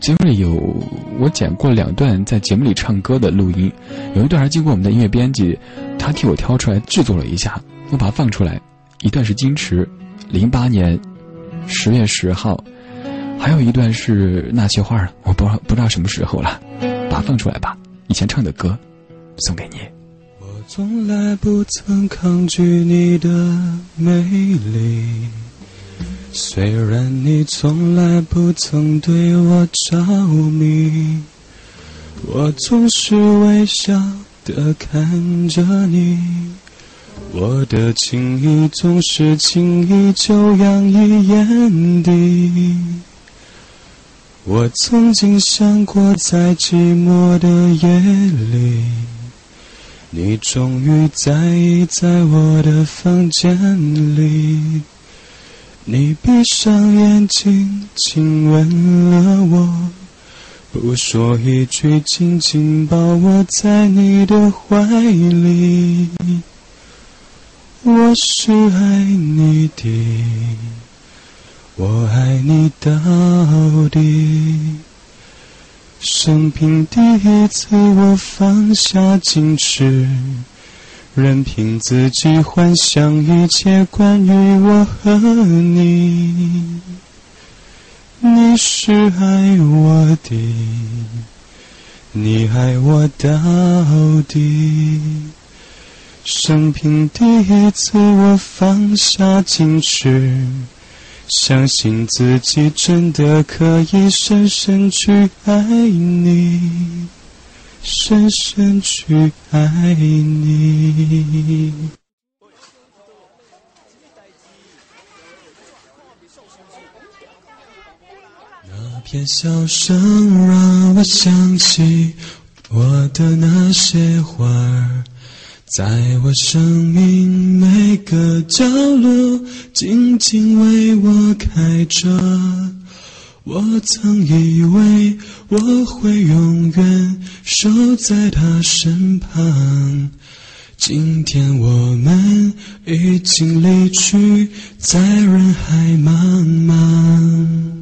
节目里有我剪过两段在节目里唱歌的录音，有一段还经过我们的音乐编辑，他替我挑出来制作了一下，我把它放出来。一段是矜持，零八年十月十号，还有一段是那些话，我不不知道什么时候了，把它放出来吧。以前唱的歌，送给你。我从来不曾抗拒你的美丽。虽然你从来不曾对我着迷，我总是微笑的看着你，我的情意总是轻易就洋溢眼底。我曾经想过，在寂寞的夜里，你终于在意在我的房间里。你闭上眼睛，亲吻了我，不说一句，紧紧抱我在你的怀里。我是爱你的，我爱你到底。生平第一次，我放下矜持。任凭自己幻想一切关于我和你，你是爱我的，你爱我到底。生平第一次，我放下矜持，相信自己真的可以深深去爱你。深深去爱你。那片笑声让我想起我的那些花儿，在我生命每个角落静静为我开着。我曾以为我会永远守在她身旁，今天我们已经离去，在人海茫茫。